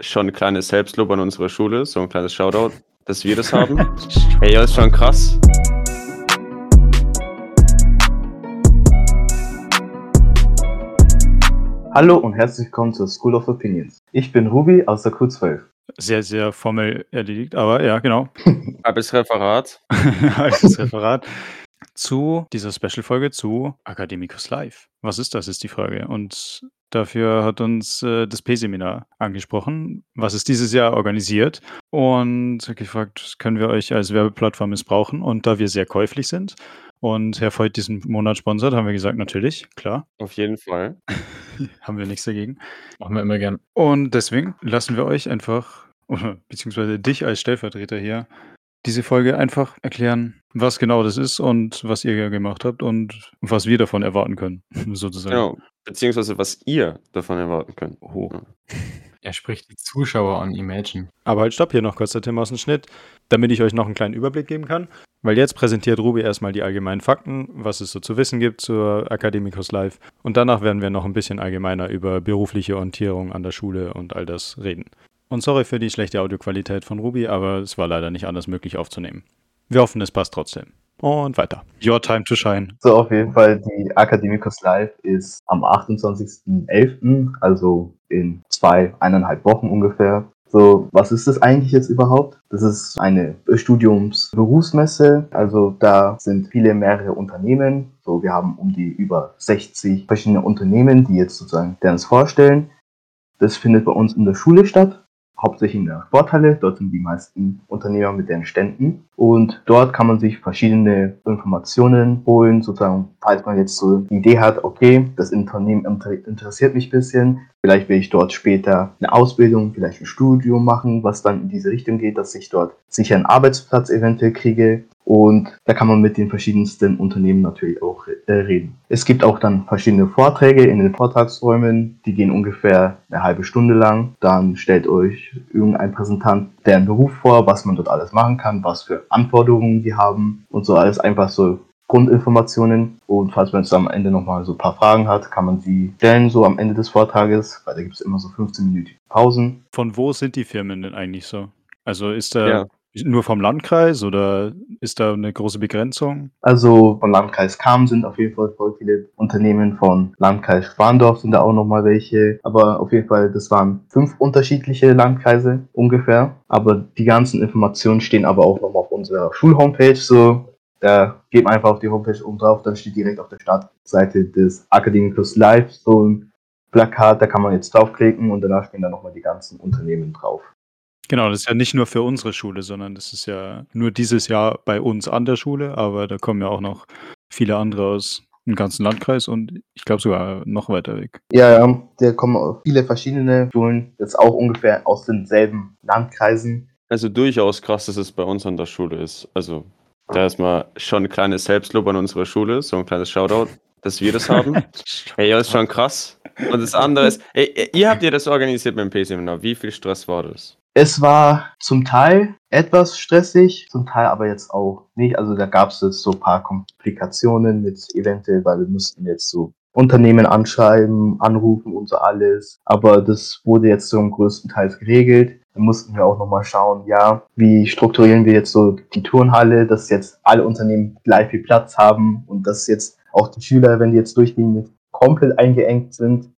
schon ein kleines Selbstlob an unsere Schule, so ein kleines Shoutout, dass wir das haben. Hey, ja, ist schon krass. Hallo und herzlich willkommen zur School of Opinions. Ich bin Ruby aus der Q12. Sehr, sehr formell erledigt, aber ja, genau. Halbes Referat. Halbes Referat zu dieser Special-Folge zu Academicus Live. Was ist das, ist die Frage. Und dafür hat uns äh, das P-Seminar angesprochen, was es dieses Jahr organisiert. Und gefragt, können wir euch als Werbeplattform missbrauchen? Und da wir sehr käuflich sind und Herr Voigt diesen Monat sponsert, haben wir gesagt, natürlich, klar. Auf jeden Fall. haben wir nichts dagegen. Machen wir immer gern. Und deswegen lassen wir euch einfach, beziehungsweise dich als Stellvertreter hier, diese Folge einfach erklären, was genau das ist und was ihr gemacht habt und was wir davon erwarten können, sozusagen. Genau, beziehungsweise was ihr davon erwarten könnt. Oh. Er spricht die Zuschauer an Imagine. Aber halt stopp, hier noch kurz der Tim aus dem Schnitt, damit ich euch noch einen kleinen Überblick geben kann. Weil jetzt präsentiert Ruby erstmal die allgemeinen Fakten, was es so zu wissen gibt zur Academicus Live. Und danach werden wir noch ein bisschen allgemeiner über berufliche Orientierung an der Schule und all das reden. Und sorry für die schlechte Audioqualität von Ruby, aber es war leider nicht anders möglich aufzunehmen. Wir hoffen, es passt trotzdem. Und weiter. Your time to shine. So, auf jeden Fall, die Academicus Live ist am 28.11., also in zwei, eineinhalb Wochen ungefähr. So, was ist das eigentlich jetzt überhaupt? Das ist eine Studiums-Berufsmesse. Also da sind viele mehrere Unternehmen. So, wir haben um die über 60 verschiedene Unternehmen, die jetzt sozusagen uns vorstellen. Das findet bei uns in der Schule statt hauptsächlich in der Sporthalle. Dort sind die meisten Unternehmer mit ihren Ständen. Und dort kann man sich verschiedene Informationen holen, sozusagen, falls man jetzt so die Idee hat, okay, das Unternehmen interessiert mich ein bisschen, vielleicht will ich dort später eine Ausbildung, vielleicht ein Studium machen, was dann in diese Richtung geht, dass ich dort sicher einen Arbeitsplatz eventuell kriege und da kann man mit den verschiedensten Unternehmen natürlich auch äh, reden. Es gibt auch dann verschiedene Vorträge in den Vortragsräumen, die gehen ungefähr eine halbe Stunde lang. Dann stellt euch irgendein Präsentant deren Beruf vor, was man dort alles machen kann, was für Anforderungen die haben und so alles einfach so Grundinformationen. Und falls man jetzt am Ende nochmal so ein paar Fragen hat, kann man sie stellen, so am Ende des Vortrages, weil da gibt es immer so 15 Minuten Pausen. Von wo sind die Firmen denn eigentlich so? Also ist da ja. Nur vom Landkreis oder ist da eine große Begrenzung? Also vom Landkreis Kam sind auf jeden Fall voll viele Unternehmen, von Landkreis Spandorf sind da auch nochmal welche, aber auf jeden Fall, das waren fünf unterschiedliche Landkreise ungefähr. Aber die ganzen Informationen stehen aber auch nochmal auf unserer Schulhomepage, so da geht man einfach auf die Homepage oben drauf, dann steht direkt auf der Startseite des Academicus Live so ein Plakat, da kann man jetzt draufklicken und danach stehen da nochmal die ganzen Unternehmen drauf. Genau, das ist ja nicht nur für unsere Schule, sondern das ist ja nur dieses Jahr bei uns an der Schule, aber da kommen ja auch noch viele andere aus dem ganzen Landkreis und ich glaube sogar noch weiter weg. Ja, ja, da kommen viele verschiedene Schulen, jetzt auch ungefähr aus denselben Landkreisen. Also durchaus krass, dass es bei uns an der Schule ist. Also da erstmal schon ein kleines Selbstlob an unsere Schule, so ein kleines Shoutout, dass wir das haben. hey, ja, ist schon krass. Und das andere ist, ey, ihr habt ihr das organisiert mit dem PC-Seminar. Wie viel Stress war das? Es war zum Teil etwas stressig, zum Teil aber jetzt auch nicht. Also da gab es jetzt so ein paar Komplikationen mit eventuell, weil wir mussten jetzt so Unternehmen anschreiben, anrufen und so alles. Aber das wurde jetzt so im größten Teil geregelt. Dann mussten wir auch nochmal schauen, ja, wie strukturieren wir jetzt so die Turnhalle, dass jetzt alle Unternehmen gleich viel Platz haben und dass jetzt auch die Schüler, wenn die jetzt durchgehen, komplett eingeengt sind.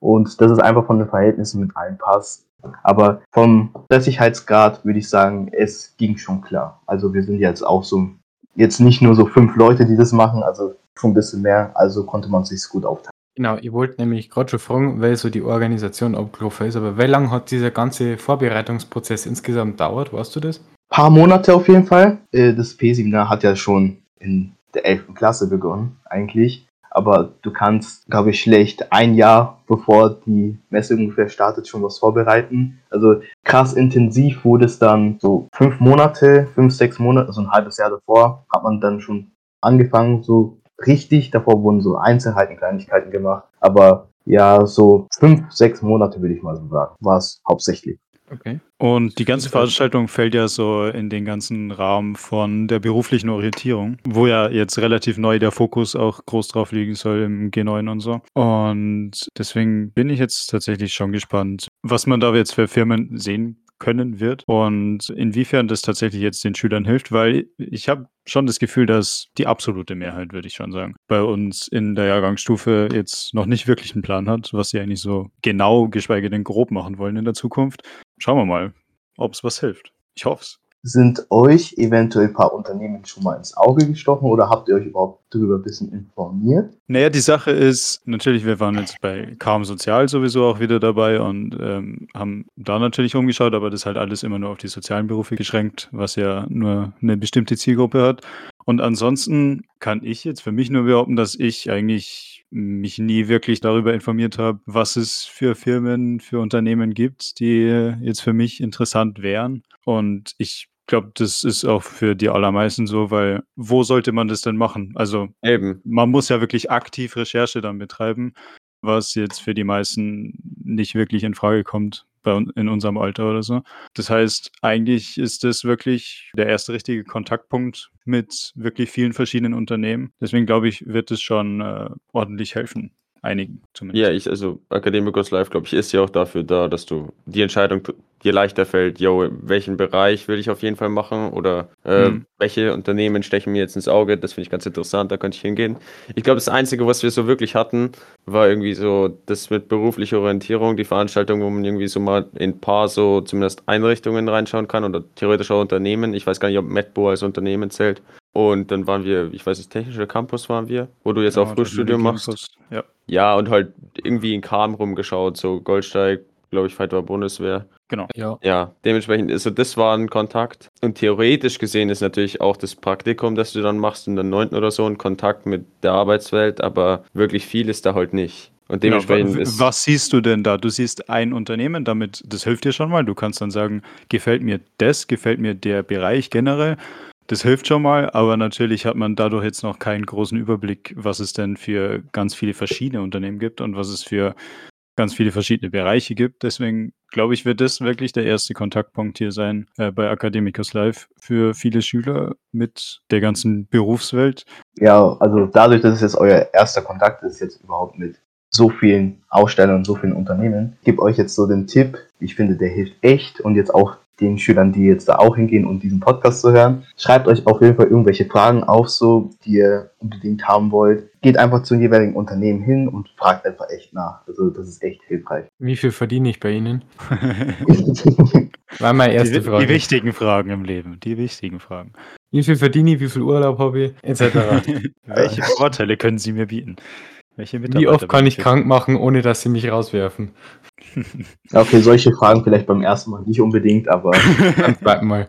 Und dass es einfach von den Verhältnissen mit allen passt. Aber vom Stressigkeitsgrad würde ich sagen, es ging schon klar. Also wir sind jetzt auch so, jetzt nicht nur so fünf Leute, die das machen, also schon ein bisschen mehr, also konnte man sich gut aufteilen. Genau, ich wollte nämlich gerade schon fragen, weil so die Organisation abgelaufen ist, aber wie lange hat dieser ganze Vorbereitungsprozess insgesamt dauert, weißt du das? Ein paar Monate auf jeden Fall. Äh, das P-Seminar hat ja schon in der 11. Klasse begonnen, eigentlich aber du kannst, glaube ich, schlecht ein Jahr bevor die Messe ungefähr startet schon was vorbereiten. Also krass intensiv wurde es dann so fünf Monate, fünf, sechs Monate, also ein halbes Jahr davor, hat man dann schon angefangen, so richtig. Davor wurden so Einzelheiten, Kleinigkeiten gemacht. Aber ja, so fünf, sechs Monate würde ich mal so sagen, war es hauptsächlich. Okay. Und die ganze Veranstaltung fällt ja so in den ganzen Rahmen von der beruflichen Orientierung, wo ja jetzt relativ neu der Fokus auch groß drauf liegen soll im G9 und so. Und deswegen bin ich jetzt tatsächlich schon gespannt, was man da jetzt für Firmen sehen können wird und inwiefern das tatsächlich jetzt den Schülern hilft, weil ich habe schon das Gefühl, dass die absolute Mehrheit, würde ich schon sagen, bei uns in der Jahrgangsstufe jetzt noch nicht wirklich einen Plan hat, was sie eigentlich so genau, geschweige denn grob machen wollen in der Zukunft. Schauen wir mal, ob es was hilft. Ich hoffe es. Sind euch eventuell ein paar Unternehmen schon mal ins Auge gestochen oder habt ihr euch überhaupt darüber ein bisschen informiert? Naja, die Sache ist, natürlich, wir waren jetzt bei Kaum Sozial sowieso auch wieder dabei und ähm, haben da natürlich umgeschaut, aber das ist halt alles immer nur auf die sozialen Berufe geschränkt, was ja nur eine bestimmte Zielgruppe hat. Und ansonsten kann ich jetzt für mich nur behaupten, dass ich eigentlich mich nie wirklich darüber informiert habe, was es für Firmen, für Unternehmen gibt, die jetzt für mich interessant wären. Und ich glaube, das ist auch für die allermeisten so, weil wo sollte man das denn machen? Also Eben. man muss ja wirklich aktiv Recherche dann betreiben, was jetzt für die meisten nicht wirklich in Frage kommt bei in unserem Alter oder so. Das heißt, eigentlich ist das wirklich der erste richtige Kontaktpunkt mit wirklich vielen verschiedenen Unternehmen. Deswegen glaube ich, wird es schon äh, ordentlich helfen. Einigen zumindest. Ja, ich, also Academicus Live, glaube ich, ist ja auch dafür da, dass du die Entscheidung dir leichter fällt, yo, welchen Bereich will ich auf jeden Fall machen oder äh, Mhm. welche Unternehmen stechen mir jetzt ins Auge, das finde ich ganz interessant, da könnte ich hingehen. Ich glaube, das Einzige, was wir so wirklich hatten, war irgendwie so das mit beruflicher Orientierung, die Veranstaltung, wo man irgendwie so mal in ein paar so zumindest Einrichtungen reinschauen kann oder theoretisch auch Unternehmen. Ich weiß gar nicht, ob Medbo als Unternehmen zählt. Und dann waren wir, ich weiß nicht, technischer Campus waren wir, wo du jetzt Genau, auch Frühstudium machst. Campus, Ja. Ja, und halt irgendwie in Kam rumgeschaut, so Goldsteig, glaube ich, Fight war Bundeswehr. Genau. Ja. Ja, dementsprechend, also das war ein Kontakt. Und theoretisch gesehen ist natürlich auch das Praktikum, das du dann machst in der 9. oder so, ein Kontakt mit der Arbeitswelt, aber wirklich viel ist da halt nicht. Und Genau, dementsprechend wa- ist. was siehst du denn da? Du siehst ein Unternehmen, damit, das hilft dir schon mal. Du kannst dann sagen, gefällt mir das, gefällt mir der Bereich generell. Das hilft schon mal, aber natürlich hat man dadurch jetzt noch keinen großen Überblick, was es denn für ganz viele verschiedene Unternehmen gibt und was es für ganz viele verschiedene Bereiche gibt. Deswegen glaube ich, wird das wirklich der erste Kontaktpunkt hier sein äh, bei Academicus Live für viele Schüler mit der ganzen Berufswelt. Ja, also dadurch, dass es jetzt euer erster Kontakt ist, jetzt überhaupt mit so vielen Ausstellern und so vielen Unternehmen, ich gebe euch jetzt so den Tipp, ich finde, der hilft echt und jetzt auch den Schülern, die jetzt da auch hingehen und diesen Podcast zu hören, schreibt euch auf jeden Fall irgendwelche Fragen auf, so, die ihr unbedingt haben wollt. Geht einfach zum jeweiligen Unternehmen hin und fragt einfach echt nach. Also das ist echt hilfreich. Wie viel verdiene ich bei Ihnen? War meine erste die, Frage. die wichtigen Fragen im Leben, die wichtigen Fragen. Wie viel verdiene ich, wie viel Urlaub habe ich, etc. Welche Vorteile können Sie mir bieten? Welche Wie oft kann ich Mitarbeiter krank machen, ohne dass Sie mich rauswerfen? Okay, solche Fragen vielleicht beim ersten Mal nicht unbedingt, aber Beim zweiten Mal.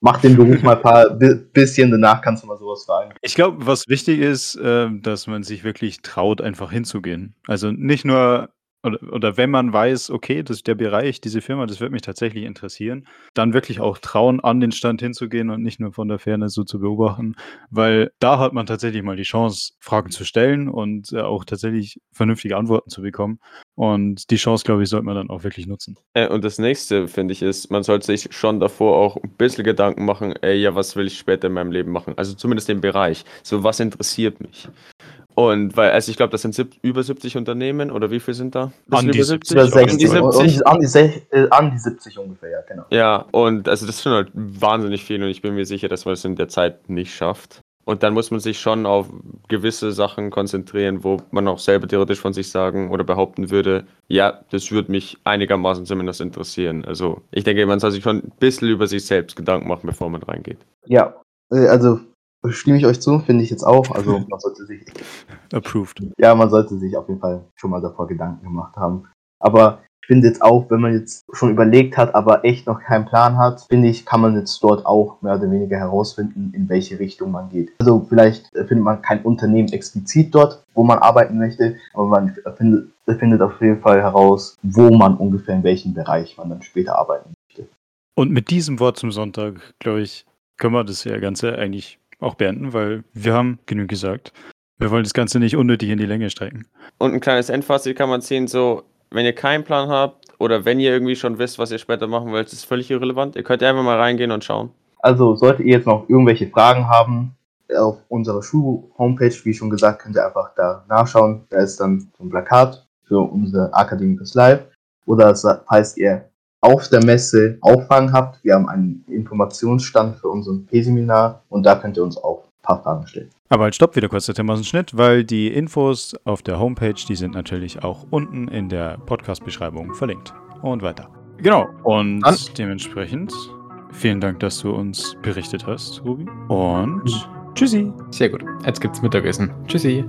mach den Beruf mal ein paar bi- bisschen, danach kannst du mal sowas fragen. Ich glaube, was wichtig ist, ähm, dass man sich wirklich traut, einfach hinzugehen. Also nicht nur, oder, oder wenn man weiß, okay, das ist der Bereich, diese Firma, das wird mich tatsächlich interessieren, dann wirklich auch trauen, an den Stand hinzugehen und nicht nur von der Ferne so zu beobachten, weil da hat man tatsächlich mal die Chance, Fragen zu stellen und äh, auch tatsächlich vernünftige Antworten zu bekommen. Und die Chance, glaube ich, sollte man dann auch wirklich nutzen. Äh, und das nächste, finde ich, ist, man sollte sich schon davor auch ein bisschen Gedanken machen, ey, ja, was will ich später in meinem Leben machen? Also zumindest den Bereich. So, was interessiert mich? Und weil, also ich glaube, das sind sieb- über 70 Unternehmen oder wie viel sind da? Das An die über 70. Über An die 60, um, 70? an, die, sech- äh, an die 70 ungefähr, ja, genau. Ja, und also das sind halt wahnsinnig viel und ich bin mir sicher, dass man es in der Zeit nicht schafft. Und dann muss man sich schon auf gewisse Sachen konzentrieren, wo man auch selber theoretisch von sich sagen oder behaupten würde, ja, das würde mich einigermaßen zumindest interessieren. Also ich denke, man soll sich schon ein bisschen über sich selbst Gedanken machen, bevor man reingeht. Ja, äh, also stimme ich euch zu, finde ich jetzt auch. Also man sollte sich, Approved. ja, man sollte sich auf jeden Fall schon mal davor Gedanken gemacht haben. Aber ich finde jetzt auch, wenn man jetzt schon überlegt hat, aber echt noch keinen Plan hat, finde ich, kann man jetzt dort auch mehr oder weniger herausfinden, in welche Richtung man geht. Also vielleicht äh, findet man kein Unternehmen explizit dort, wo man arbeiten möchte, aber man findet, findet auf jeden Fall heraus, wo man ungefähr in welchem Bereich man dann später arbeiten möchte. Und mit diesem Wort zum Sonntag, glaube ich, können wir das ja Ganze eigentlich auch beenden, weil wir haben genug gesagt. Wir wollen das Ganze nicht unnötig in die Länge strecken. Und ein kleines Endfazit kann man ziehen, so, wenn ihr keinen Plan habt oder wenn ihr irgendwie schon wisst, was ihr später machen wollt, ist völlig irrelevant. Ihr könnt einfach mal reingehen und schauen. Also solltet ihr jetzt noch irgendwelche Fragen haben, auf unserer Schul-Homepage, wie schon gesagt, könnt ihr einfach da nachschauen. Da ist dann so ein Plakat für unser Academicus Live. Oder falls ihr auf der Messe Auffragen habt, wir haben einen Informationsstand für unseren P-Seminar und da könnt ihr uns auch ein paar Fragen stellen. Aber halt stopp wieder kurz der Tim aus dem Schnitt, weil die Infos auf der Homepage, die sind natürlich auch unten in der Podcast-Beschreibung verlinkt. Und weiter. Genau, und Dann- dementsprechend vielen Dank, dass du uns berichtet hast, Ruby. Und tschüssi. Sehr gut. Jetzt gibt's Mittagessen. Tschüssi.